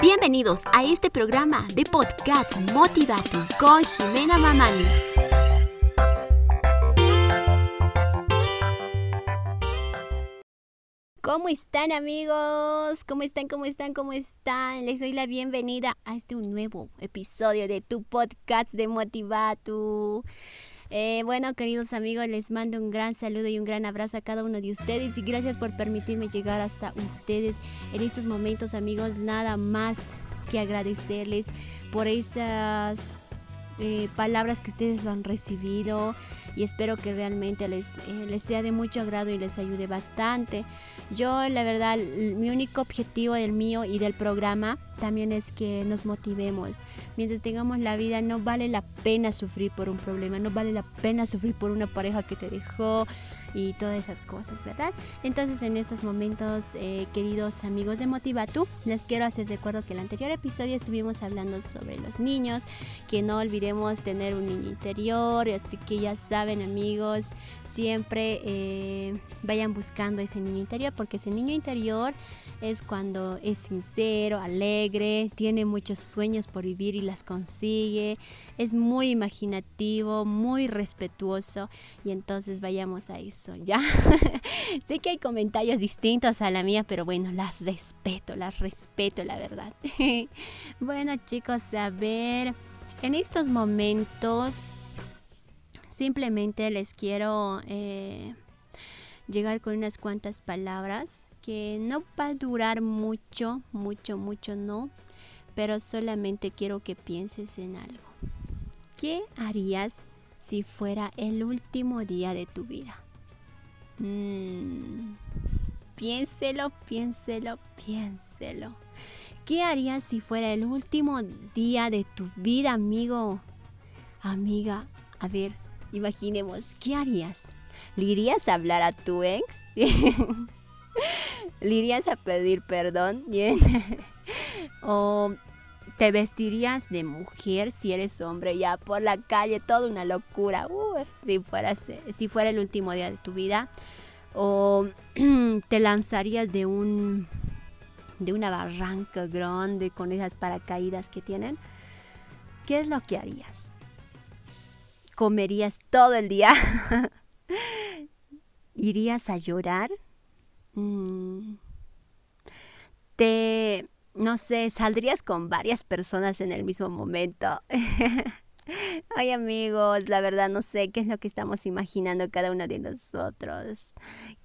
Bienvenidos a este programa de podcast Motivatu con Jimena Mamani. ¿Cómo están amigos? ¿Cómo están? ¿Cómo están? ¿Cómo están? Les doy la bienvenida a este nuevo episodio de tu podcast de Motivatu. Eh, bueno, queridos amigos, les mando un gran saludo y un gran abrazo a cada uno de ustedes y gracias por permitirme llegar hasta ustedes en estos momentos, amigos. Nada más que agradecerles por esas eh, palabras que ustedes lo han recibido y espero que realmente les, eh, les sea de mucho agrado y les ayude bastante. Yo, la verdad, mi único objetivo del mío y del programa también es que nos motivemos. Mientras tengamos la vida, no vale la pena sufrir por un problema, no vale la pena sufrir por una pareja que te dejó, y todas esas cosas, ¿verdad? Entonces en estos momentos, eh, queridos amigos de Motivatu, les quiero hacer recuerdo que en el anterior episodio estuvimos hablando sobre los niños, que no olvidemos tener un niño interior, así que ya saben amigos, siempre eh, vayan buscando ese niño interior, porque ese niño interior es cuando es sincero, alegre, tiene muchos sueños por vivir y las consigue, es muy imaginativo, muy respetuoso y entonces vayamos a eso, ¿ya? sé que hay comentarios distintos a la mía, pero bueno, las respeto, las respeto, la verdad. bueno chicos, a ver, en estos momentos simplemente les quiero... Eh, llegar con unas cuantas palabras que no va a durar mucho, mucho, mucho no, pero solamente quiero que pienses en algo. ¿Qué harías si fuera el último día de tu vida? Mm, piénselo, piénselo, piénselo. ¿Qué harías si fuera el último día de tu vida, amigo? Amiga, a ver, imaginemos, ¿qué harías? ¿Le irías a hablar a tu ex? ¿Le irías a pedir perdón? ¿O te vestirías de mujer si eres hombre ya por la calle? Toda una locura. Uh, si, fueras, si fuera el último día de tu vida. ¿O te lanzarías de un de una barranca grande con esas paracaídas que tienen? ¿Qué es lo que harías? ¿Comerías todo el día? ¿Irías a llorar? Mm. Te, no sé, saldrías con varias personas en el mismo momento. Ay amigos, la verdad no sé qué es lo que estamos imaginando cada uno de nosotros.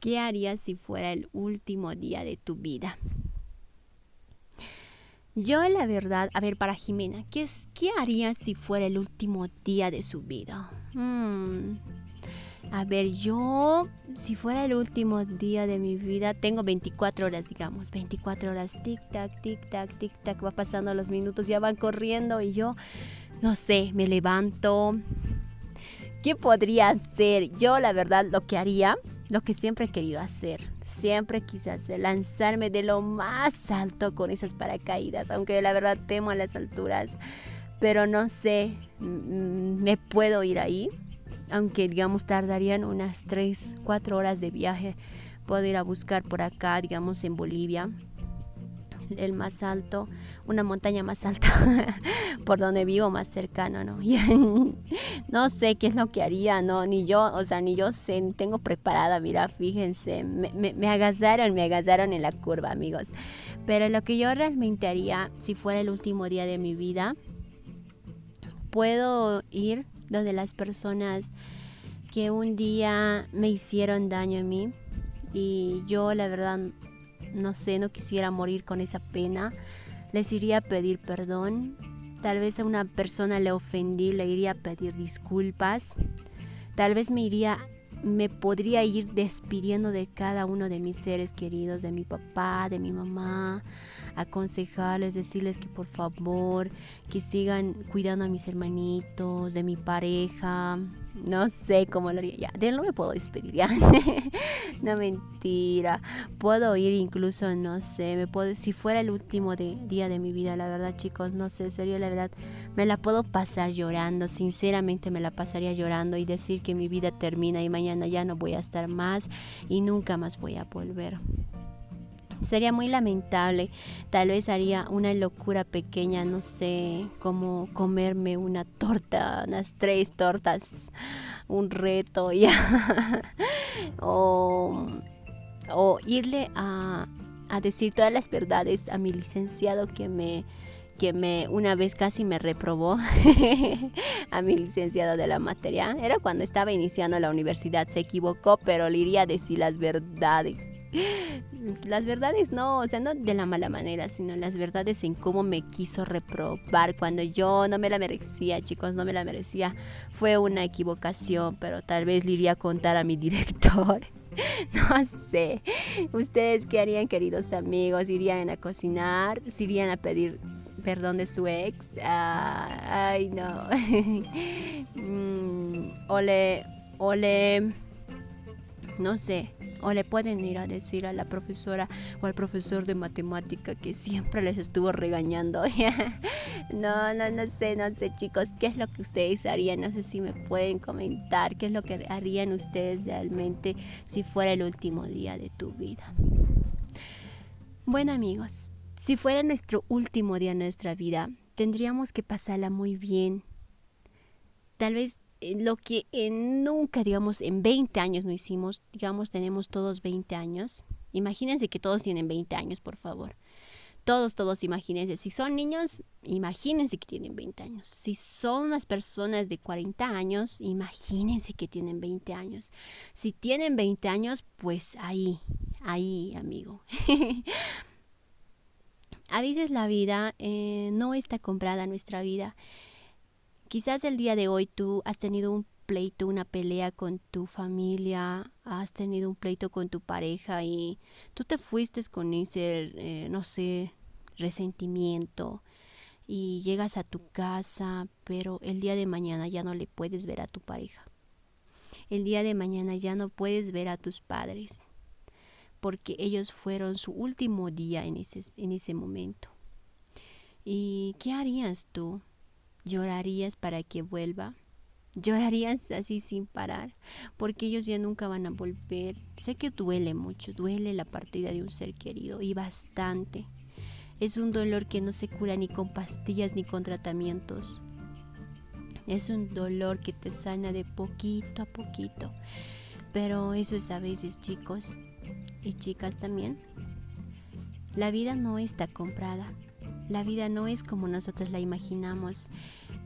¿Qué harías si fuera el último día de tu vida? Yo la verdad, a ver, para Jimena, ¿qué, es, qué harías si fuera el último día de su vida? Hmm. A ver, yo, si fuera el último día de mi vida, tengo 24 horas, digamos, 24 horas, tic-tac, tic-tac, tic-tac, va pasando los minutos, ya van corriendo y yo, no sé, me levanto. ¿Qué podría hacer? Yo, la verdad, lo que haría, lo que siempre he querido hacer, siempre quise hacer, lanzarme de lo más alto con esas paracaídas, aunque la verdad temo a las alturas, pero no sé, me puedo ir ahí aunque digamos tardarían unas 3, 4 horas de viaje, puedo ir a buscar por acá, digamos en Bolivia, el más alto, una montaña más alta, por donde vivo más cercano, ¿no? no sé qué es lo que haría, ¿no? Ni yo, o sea, ni yo sé, tengo preparada, mira, fíjense, me, me, me agasaron, me agasaron en la curva, amigos. Pero lo que yo realmente haría, si fuera el último día de mi vida, puedo ir de las personas que un día me hicieron daño a mí y yo la verdad no sé, no quisiera morir con esa pena, les iría a pedir perdón. Tal vez a una persona le ofendí, le iría a pedir disculpas. Tal vez me iría me podría ir despidiendo de cada uno de mis seres queridos, de mi papá, de mi mamá, aconsejarles, decirles que por favor, que sigan cuidando a mis hermanitos, de mi pareja. No sé cómo lo haría. Ya, de él no me puedo despedir, ya. no mentira. Puedo ir incluso, no sé, me puedo, si fuera el último día de mi vida, la verdad, chicos, no sé, sería la verdad, me la puedo pasar llorando, sinceramente me la pasaría llorando y decir que mi vida termina y mañana ya no voy a estar más y nunca más voy a volver. Sería muy lamentable. Tal vez haría una locura pequeña, no sé, como comerme una torta, unas tres tortas, un reto, ya. o, irle a, a decir todas las verdades a mi licenciado que me que me una vez casi me reprobó a mi licenciado de la materia. Era cuando estaba iniciando la universidad, se equivocó, pero le iría a decir las verdades. Las verdades no, o sea, no de la mala manera, sino las verdades en cómo me quiso reprobar cuando yo no me la merecía, chicos, no me la merecía. Fue una equivocación, pero tal vez le iría a contar a mi director. No sé. ¿Ustedes qué harían, queridos amigos? ¿Irían a cocinar? ¿Se irían a pedir perdón de su ex. Ah, ay, no. Mm, o le, o le, no sé, o le pueden ir a decir a la profesora o al profesor de matemática que siempre les estuvo regañando. no, no, no sé, no sé chicos, ¿qué es lo que ustedes harían? No sé si me pueden comentar qué es lo que harían ustedes realmente si fuera el último día de tu vida. Bueno amigos, si fuera nuestro último día en nuestra vida, tendríamos que pasarla muy bien. Tal vez lo que nunca, digamos, en 20 años no hicimos, digamos, tenemos todos 20 años. Imagínense que todos tienen 20 años, por favor. Todos, todos, imagínense. Si son niños, imagínense que tienen 20 años. Si son unas personas de 40 años, imagínense que tienen 20 años. Si tienen 20 años, pues ahí, ahí, amigo. A veces la vida eh, no está comprada nuestra vida. Quizás el día de hoy tú has tenido un pleito, una pelea con tu familia, has tenido un pleito con tu pareja y tú te fuiste con ese, eh, no sé, resentimiento y llegas a tu casa, pero el día de mañana ya no le puedes ver a tu pareja. El día de mañana ya no puedes ver a tus padres porque ellos fueron su último día en ese, en ese momento. ¿Y qué harías tú? ¿Llorarías para que vuelva? ¿Llorarías así sin parar? Porque ellos ya nunca van a volver. Sé que duele mucho, duele la partida de un ser querido y bastante. Es un dolor que no se cura ni con pastillas ni con tratamientos. Es un dolor que te sana de poquito a poquito. Pero eso es a veces, chicos, y chicas también, la vida no está comprada. La vida no es como nosotros la imaginamos.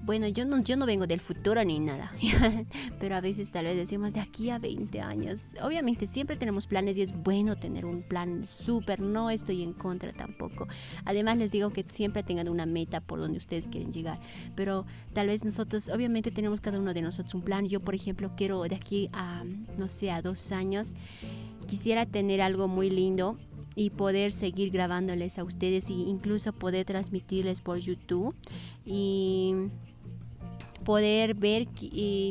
Bueno, yo no, yo no vengo del futuro ni nada, pero a veces tal vez decimos de aquí a 20 años. Obviamente siempre tenemos planes y es bueno tener un plan súper, no estoy en contra tampoco. Además les digo que siempre tengan una meta por donde ustedes quieren llegar, pero tal vez nosotros, obviamente tenemos cada uno de nosotros un plan. Yo, por ejemplo, quiero de aquí a, no sé, a dos años quisiera tener algo muy lindo y poder seguir grabándoles a ustedes e incluso poder transmitirles por YouTube y poder ver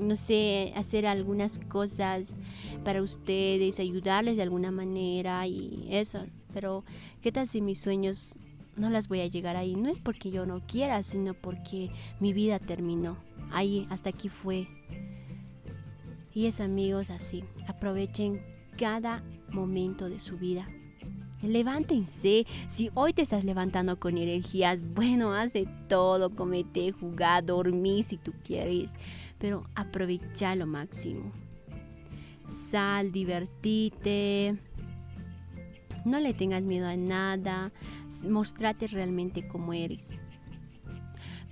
no sé hacer algunas cosas para ustedes ayudarles de alguna manera y eso. Pero qué tal si mis sueños no las voy a llegar ahí no es porque yo no quiera sino porque mi vida terminó. Ahí hasta aquí fue. Y es amigos así. Aprovechen cada momento de su vida. Levántense, si hoy te estás levantando con energías, bueno, haz de todo, comete, jugar, dormir si tú quieres, pero aprovecha lo máximo. Sal, divertite, no le tengas miedo a nada, mostrate realmente como eres.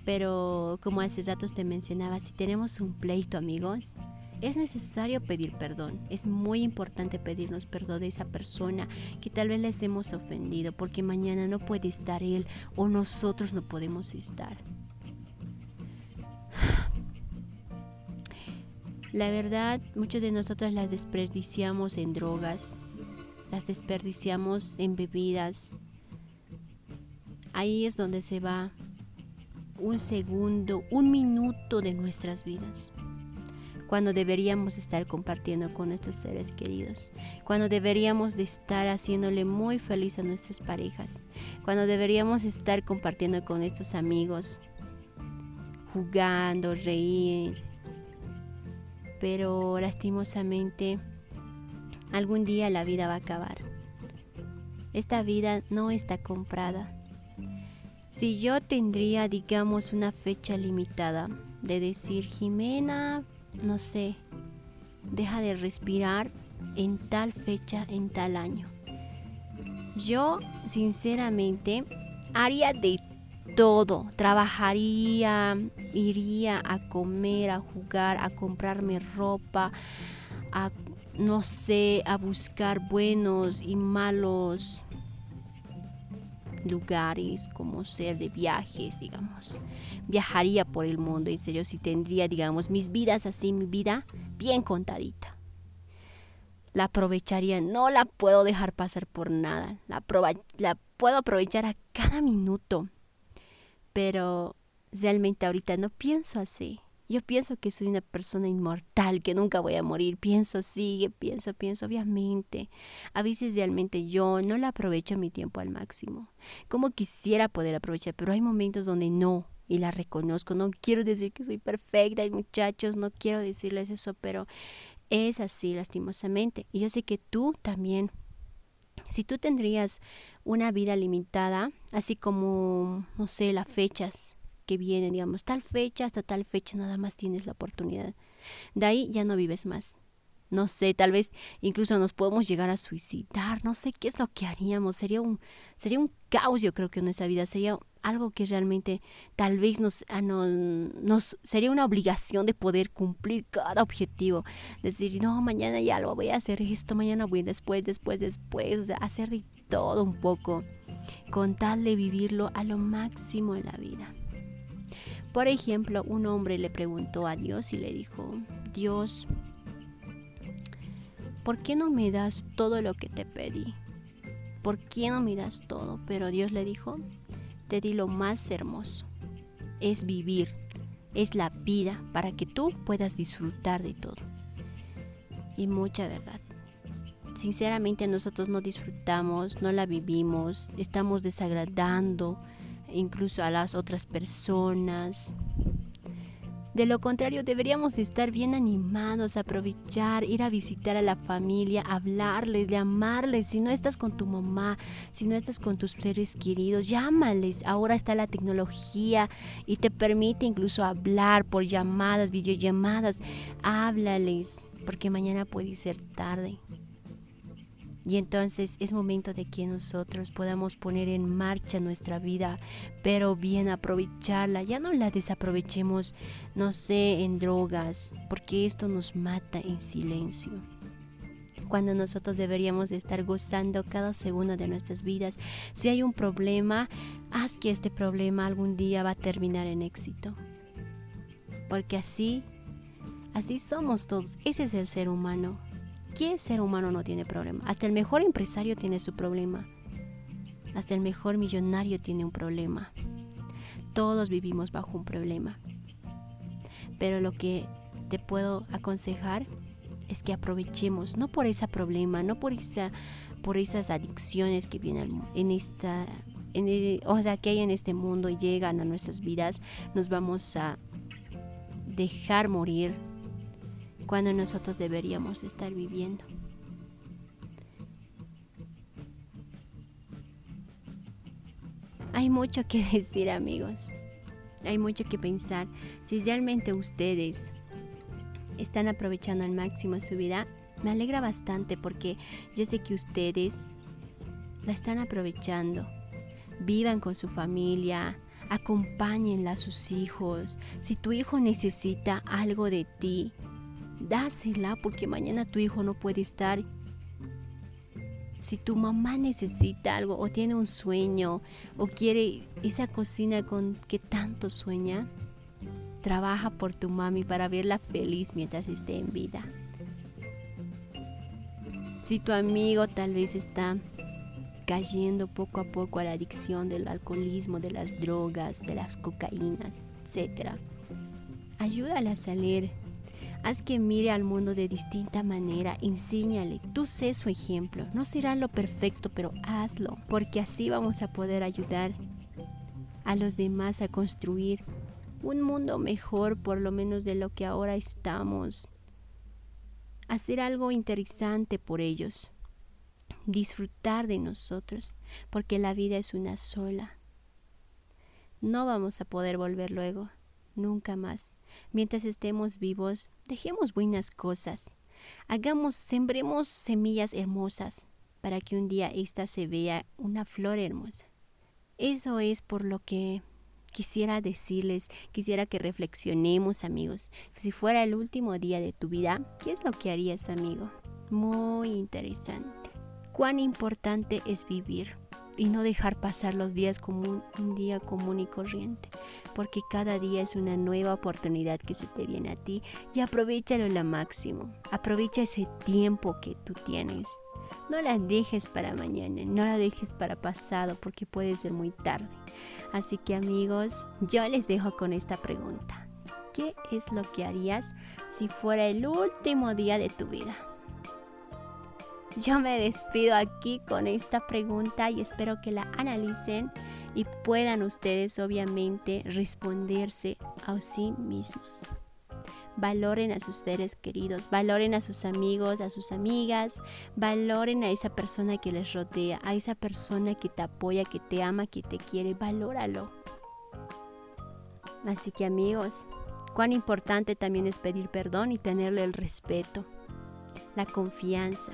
Pero como hace ratos te mencionaba, si tenemos un pleito amigos, es necesario pedir perdón. Es muy importante pedirnos perdón de esa persona que tal vez les hemos ofendido porque mañana no puede estar él o nosotros no podemos estar. La verdad, muchos de nosotros las desperdiciamos en drogas, las desperdiciamos en bebidas. Ahí es donde se va un segundo, un minuto de nuestras vidas cuando deberíamos estar compartiendo con nuestros seres queridos, cuando deberíamos de estar haciéndole muy feliz a nuestras parejas, cuando deberíamos estar compartiendo con estos amigos, jugando, reír. Pero lastimosamente, algún día la vida va a acabar. Esta vida no está comprada. Si yo tendría, digamos, una fecha limitada de decir, Jimena, no sé, deja de respirar en tal fecha, en tal año. Yo, sinceramente, haría de todo. Trabajaría, iría a comer, a jugar, a comprarme ropa, a, no sé, a buscar buenos y malos lugares, como ser de viajes, digamos. Viajaría por el mundo, en serio, si tendría, digamos, mis vidas así, mi vida bien contadita. La aprovecharía, no la puedo dejar pasar por nada. La, la puedo aprovechar a cada minuto. Pero realmente ahorita no pienso así. Yo pienso que soy una persona inmortal, que nunca voy a morir. Pienso, sigue, pienso, pienso, obviamente. A veces realmente yo no la aprovecho mi tiempo al máximo. Como quisiera poder aprovechar, pero hay momentos donde no y la reconozco. No quiero decir que soy perfecta, muchachos, no quiero decirles eso, pero es así lastimosamente. Y yo sé que tú también, si tú tendrías una vida limitada, así como, no sé, las fechas que vienen, digamos, tal fecha hasta tal fecha nada más tienes la oportunidad. De ahí ya no vives más. No sé, tal vez incluso nos podemos llegar a suicidar, no sé qué es lo que haríamos, sería un, sería un caos yo creo que en nuestra vida, sería algo que realmente tal vez nos, ah, nos sería una obligación de poder cumplir cada objetivo. Decir, no, mañana ya lo voy a hacer esto, mañana voy después, después, después, o sea, hacer todo un poco, con tal de vivirlo a lo máximo en la vida. Por ejemplo, un hombre le preguntó a Dios y le dijo, Dios, ¿por qué no me das todo lo que te pedí? ¿Por qué no me das todo? Pero Dios le dijo, te di lo más hermoso. Es vivir, es la vida para que tú puedas disfrutar de todo. Y mucha verdad. Sinceramente nosotros no disfrutamos, no la vivimos, estamos desagradando incluso a las otras personas. De lo contrario, deberíamos estar bien animados, aprovechar, ir a visitar a la familia, hablarles, llamarles. Si no estás con tu mamá, si no estás con tus seres queridos, llámales. Ahora está la tecnología y te permite incluso hablar por llamadas, videollamadas. Háblales, porque mañana puede ser tarde. Y entonces es momento de que nosotros podamos poner en marcha nuestra vida, pero bien aprovecharla. Ya no la desaprovechemos, no sé, en drogas, porque esto nos mata en silencio. Cuando nosotros deberíamos estar gozando cada segundo de nuestras vidas. Si hay un problema, haz que este problema algún día va a terminar en éxito. Porque así, así somos todos. Ese es el ser humano. ¿Qué ser humano no tiene problema? Hasta el mejor empresario tiene su problema. Hasta el mejor millonario tiene un problema. Todos vivimos bajo un problema. Pero lo que te puedo aconsejar es que aprovechemos, no por ese problema, no por esa por esas adicciones que vienen en esta o sea, que hay en este mundo y llegan a nuestras vidas, nos vamos a dejar morir cuando nosotros deberíamos estar viviendo. Hay mucho que decir amigos, hay mucho que pensar. Si realmente ustedes están aprovechando al máximo su vida, me alegra bastante porque yo sé que ustedes la están aprovechando. Vivan con su familia, acompáñenla a sus hijos. Si tu hijo necesita algo de ti, dásela porque mañana tu hijo no puede estar. Si tu mamá necesita algo o tiene un sueño o quiere esa cocina con que tanto sueña, trabaja por tu mami para verla feliz mientras esté en vida. Si tu amigo tal vez está cayendo poco a poco a la adicción del alcoholismo, de las drogas, de las cocaínas, etc. Ayúdala a salir Haz que mire al mundo de distinta manera, enséñale, tú sé su ejemplo. No será lo perfecto, pero hazlo, porque así vamos a poder ayudar a los demás a construir un mundo mejor por lo menos de lo que ahora estamos. Hacer algo interesante por ellos. disfrutar de nosotros, porque la vida es una sola. No vamos a poder volver luego, nunca más. Mientras estemos vivos, dejemos buenas cosas. Hagamos, sembremos semillas hermosas para que un día ésta se vea una flor hermosa. Eso es por lo que quisiera decirles, quisiera que reflexionemos amigos. Si fuera el último día de tu vida, ¿qué es lo que harías amigo? Muy interesante. Cuán importante es vivir y no dejar pasar los días como un, día común y corriente, porque cada día es una nueva oportunidad que se te viene a ti y aprovechalo lo máximo. Aprovecha ese tiempo que tú tienes. No la dejes para mañana, no la dejes para pasado porque puede ser muy tarde. Así que amigos, yo les dejo con esta pregunta. ¿Qué es lo que harías si fuera el último día de tu vida? Yo me despido aquí con esta pregunta y espero que la analicen y puedan ustedes obviamente responderse a sí mismos. Valoren a sus seres queridos, valoren a sus amigos, a sus amigas, valoren a esa persona que les rodea, a esa persona que te apoya, que te ama, que te quiere, valóralo. Así que amigos, cuán importante también es pedir perdón y tenerle el respeto, la confianza.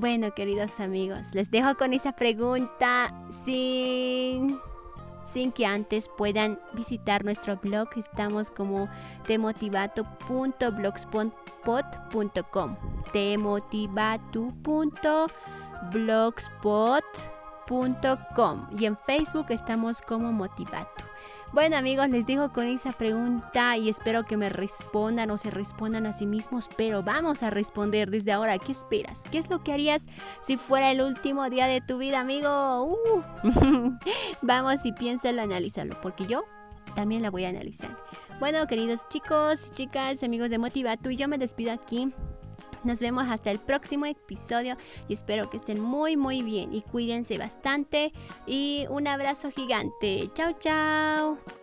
Bueno, queridos amigos, les dejo con esa pregunta sin sin que antes puedan visitar nuestro blog. Estamos como temotivato.blogspot.com temotivatu.blogspot.com y en Facebook estamos como Motivato. Bueno amigos, les dejo con esa pregunta y espero que me respondan o se respondan a sí mismos, pero vamos a responder desde ahora. ¿Qué esperas? ¿Qué es lo que harías si fuera el último día de tu vida, amigo? Uh. vamos y piénsalo, analízalo, porque yo también la voy a analizar. Bueno, queridos chicos, chicas, amigos de Motivato, yo me despido aquí. Nos vemos hasta el próximo episodio y espero que estén muy muy bien y cuídense bastante y un abrazo gigante. Chao, chao.